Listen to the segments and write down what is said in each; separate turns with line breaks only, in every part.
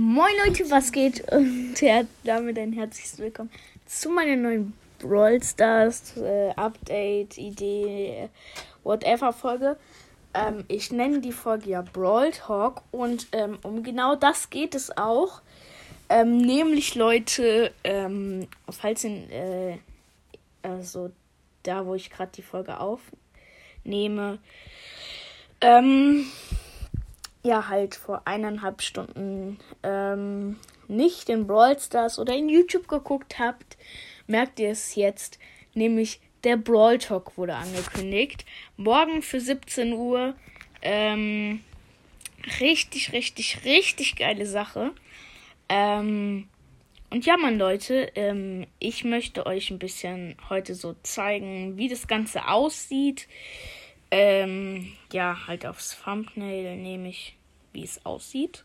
Moin Leute, was geht? Und ja, damit ein herzliches Willkommen zu meiner neuen Brawl Stars äh, Update, Idee, whatever Folge. Ähm, ich nenne die Folge ja Brawl Talk und ähm, um genau das geht es auch. Ähm, nämlich Leute, ähm, falls in, äh, also da wo ich gerade die Folge aufnehme, ähm, ja halt vor eineinhalb Stunden ähm, nicht in Brawl Stars oder in YouTube geguckt habt, merkt ihr es jetzt. Nämlich der Brawl Talk wurde angekündigt. Morgen für 17 Uhr. Ähm, richtig, richtig, richtig geile Sache. Ähm, und ja, man Leute, ähm, ich möchte euch ein bisschen heute so zeigen, wie das Ganze aussieht. Ähm, ja, halt aufs Thumbnail nehme ich, wie es aussieht.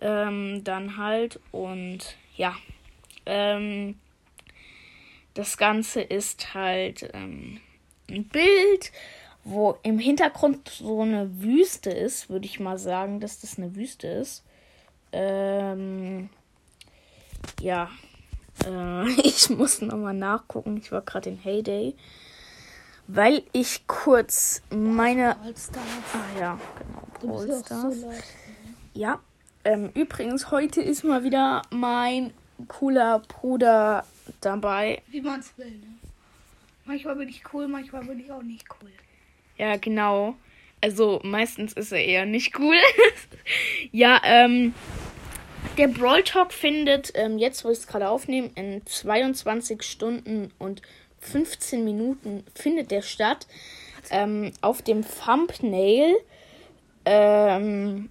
Ähm, dann halt und ja, ähm, das Ganze ist halt ähm, ein Bild, wo im Hintergrund so eine Wüste ist, würde ich mal sagen, dass das eine Wüste ist. Ähm, ja, äh, ich muss nochmal nachgucken. Ich war gerade in Heyday weil ich kurz meine. Ah ja, genau. Allstars. So ja. Ähm, übrigens, heute ist mal wieder mein cooler Bruder dabei.
Wie man es will, ne? Manchmal bin ich cool, manchmal bin ich auch nicht cool.
Ja, genau. Also meistens ist er eher nicht cool. ja, ähm. Der Brawl Talk findet ähm, jetzt, wo ich es gerade aufnehme, in 22 Stunden und 15 Minuten findet der statt. Ähm, auf dem Thumbnail ähm,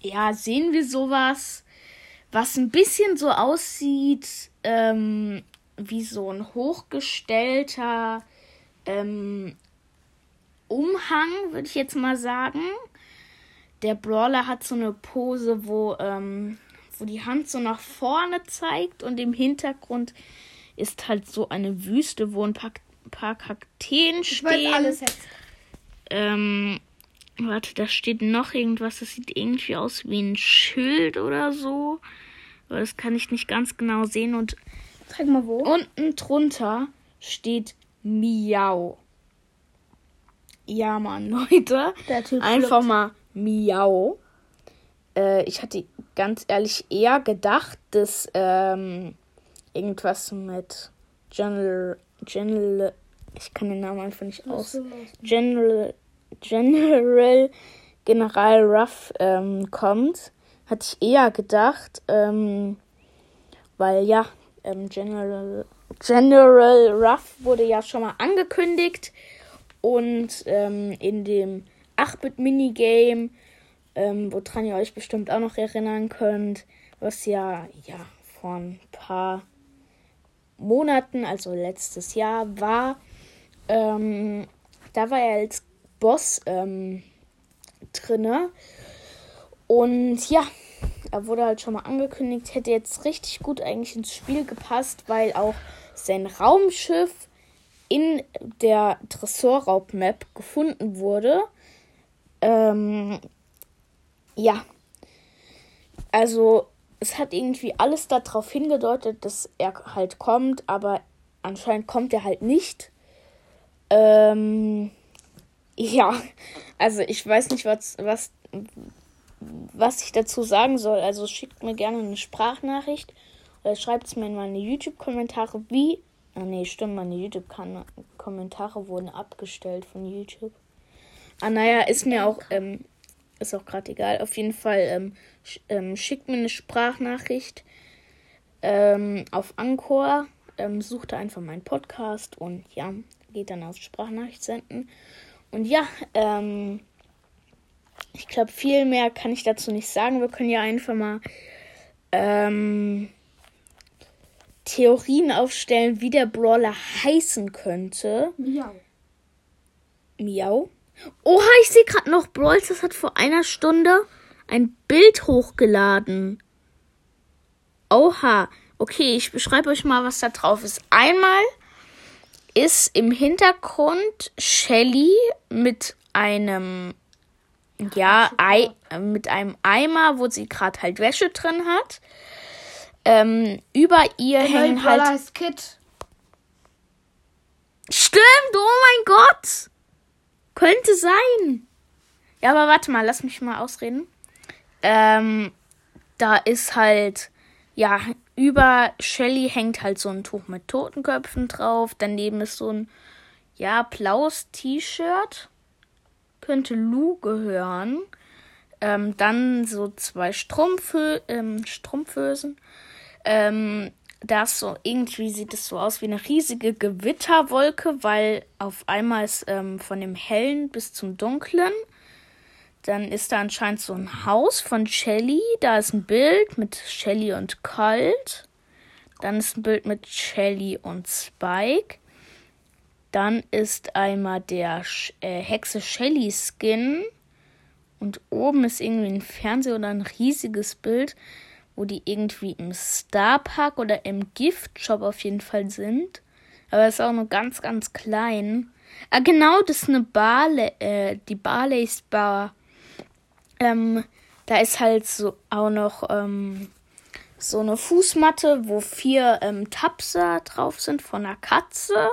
ja, sehen wir sowas, was ein bisschen so aussieht ähm, wie so ein hochgestellter ähm, Umhang, würde ich jetzt mal sagen. Der Brawler hat so eine Pose, wo, ähm, wo die Hand so nach vorne zeigt und im Hintergrund ist halt so eine Wüste, wo ein paar, paar Kakteen ich stehen. Weiß alles jetzt. Ähm, warte, da steht noch irgendwas. Das sieht irgendwie aus wie ein Schild oder so. Aber das kann ich nicht ganz genau sehen. Und
Zeig mal wo.
Unten drunter steht Miau. Ja, Mann, Leute. Einfach flippt. mal Miau. Äh, ich hatte ganz ehrlich eher gedacht, dass ähm, irgendwas mit General, General, ich kann den Namen einfach nicht aus. General, General General Ruff ähm, kommt, hatte ich eher gedacht, ähm, weil ja, ähm, General, General Ruff wurde ja schon mal angekündigt und ähm, in dem 8-Bit-Minigame, ähm, woran ihr euch bestimmt auch noch erinnern könnt, was ja, ja, vor ein paar Monaten, also letztes Jahr, war, ähm, da war er als Boss ähm, drinne. Und ja, er wurde halt schon mal angekündigt, hätte jetzt richtig gut eigentlich ins Spiel gepasst, weil auch sein Raumschiff in der Tresorraub-Map gefunden wurde. Ähm, ja. Also es hat irgendwie alles darauf hingedeutet, dass er halt kommt, aber anscheinend kommt er halt nicht. Ähm, ja, also ich weiß nicht, was, was, was ich dazu sagen soll. Also schickt mir gerne eine Sprachnachricht oder schreibt es mir in meine YouTube-Kommentare, wie. Ah, nee, stimmt, meine YouTube-Kommentare wurden abgestellt von YouTube. Ah, naja, ist mir auch, ähm, ist auch gerade egal. Auf jeden Fall ähm, sch ähm, schickt mir eine Sprachnachricht ähm, auf Anchor. Ähm, sucht einfach meinen Podcast und ja, geht dann auf Sprachnachricht senden. Und ja, ähm, ich glaube, viel mehr kann ich dazu nicht sagen. Wir können ja einfach mal ähm, Theorien aufstellen, wie der Brawler heißen könnte.
Miau.
Miau. Oha, ich sehe gerade noch, Brawls, das hat vor einer Stunde ein Bild hochgeladen. Oha. Okay, ich beschreibe euch mal, was da drauf ist. Einmal ist im Hintergrund Shelly mit einem Ja, Ei, mit einem Eimer, wo sie gerade halt Wäsche drin hat. Ähm, über ihr Der hängen halt. Heißt Kid. Stimmt, oh mein Gott. Könnte sein. Ja, aber warte mal, lass mich mal ausreden. Ähm, da ist halt, ja, über Shelly hängt halt so ein Tuch mit Totenköpfen drauf. Daneben ist so ein, ja, blaues T-Shirt. Könnte Lou gehören. Ähm, dann so zwei Strumpfhö ähm, Strumpfhösen. Ähm, das so, irgendwie sieht es so aus wie eine riesige Gewitterwolke, weil auf einmal ist ähm, von dem Hellen bis zum Dunklen. Dann ist da anscheinend so ein Haus von Shelly. Da ist ein Bild mit Shelly und Colt. Dann ist ein Bild mit Shelly und Spike. Dann ist einmal der äh, Hexe Shelly Skin. Und oben ist irgendwie ein Fernseher oder ein riesiges Bild wo die irgendwie im Starpark oder im Giftshop auf jeden Fall sind. Aber es ist auch nur ganz, ganz klein. Ah, genau, das ist eine Barley, äh, die Barley's Bar. Ähm, da ist halt so auch noch ähm, so eine Fußmatte, wo vier ähm, Tapser drauf sind von einer Katze.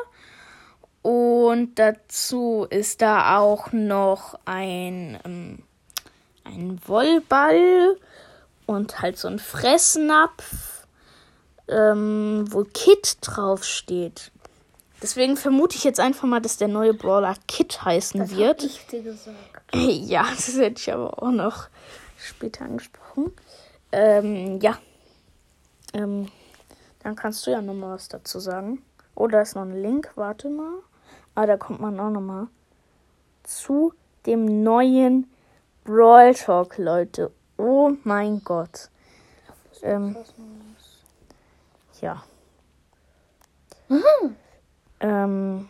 Und dazu ist da auch noch ein, ähm, ein Wollball und halt so ein Fressnapf, ähm, wo Kit draufsteht. Deswegen vermute ich jetzt einfach mal, dass der neue Brawler Kit heißen das wird. Hab ich dir gesagt. Ja, das hätte ich aber auch noch später angesprochen. Ähm, ja. Ähm, dann kannst du ja nochmal was dazu sagen. Oh, da ist noch ein Link. Warte mal. Ah, da kommt man auch nochmal zu dem neuen Brawl Talk, Leute. Oh mein Gott. Ähm, ja. Mhm. Ähm,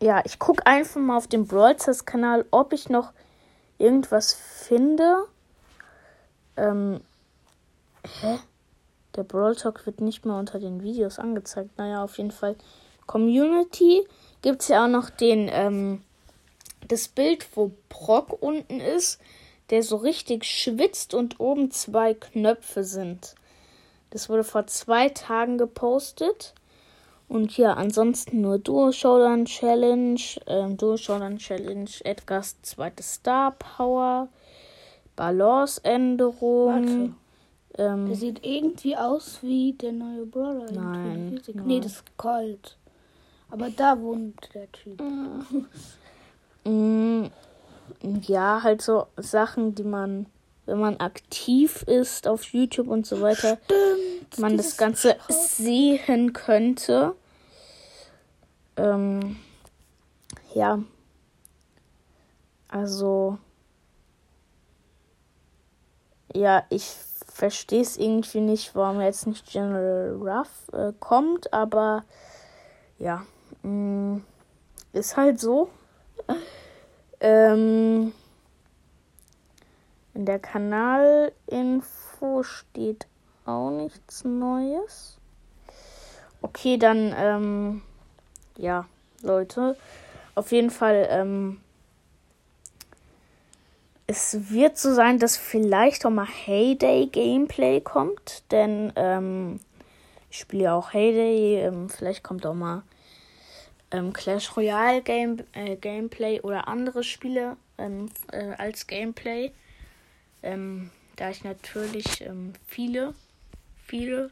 ja, ich gucke einfach mal auf dem Brawl Kanal, ob ich noch irgendwas finde. Ähm, hä? Der Brawl Talk wird nicht mehr unter den Videos angezeigt. Naja, auf jeden Fall. Community gibt es ja auch noch den, ähm, das Bild, wo Brock unten ist der so richtig schwitzt und oben zwei Knöpfe sind. Das wurde vor zwei Tagen gepostet. Und ja, ansonsten nur Duo Showdown Challenge, ähm, Duo Showdown Challenge, Edgars zweite Star Power, Balanceänderung.
Ähm, der sieht irgendwie aus wie der neue Brawler. Nein. Nee, das ist kalt. Aber da wohnt der Typ.
Mm ja, halt so Sachen, die man, wenn man aktiv ist auf YouTube und so weiter, Stimmt, man das Ganze sehen könnte. Ähm, ja. Also. Ja, ich verstehe es irgendwie nicht, warum jetzt nicht General Ruff äh, kommt, aber ja, mh, mm, ist halt so. Ähm, in der Kanalinfo steht auch nichts Neues. Okay, dann, ähm, ja, Leute. Auf jeden Fall, ähm, es wird so sein, dass vielleicht auch mal Heyday Gameplay kommt, denn ähm, ich spiele auch Heyday. Ähm, vielleicht kommt auch mal ähm, Clash Royale Game, äh, Gameplay oder andere Spiele ähm, äh, als Gameplay. Ähm, da ich natürlich ähm, viele, viele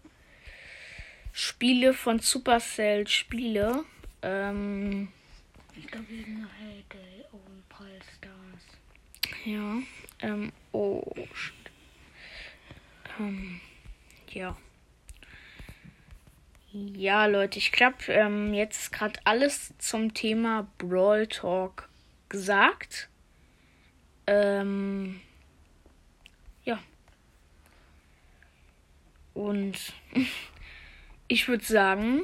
Spiele von Supercell spiele. Ähm, ich glaube, wegen Heyday und Brawl Stars. Ja, ähm, oh, ähm, ja. Ja, Leute, ich glaube, ähm, jetzt ist gerade alles zum Thema Brawl Talk gesagt. Ähm, ja. Und ich würde sagen,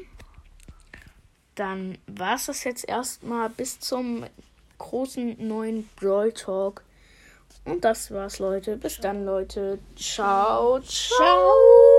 dann war es das jetzt erstmal bis zum großen neuen Brawl Talk. Und das war's, Leute. Bis dann, Leute. Ciao, ciao.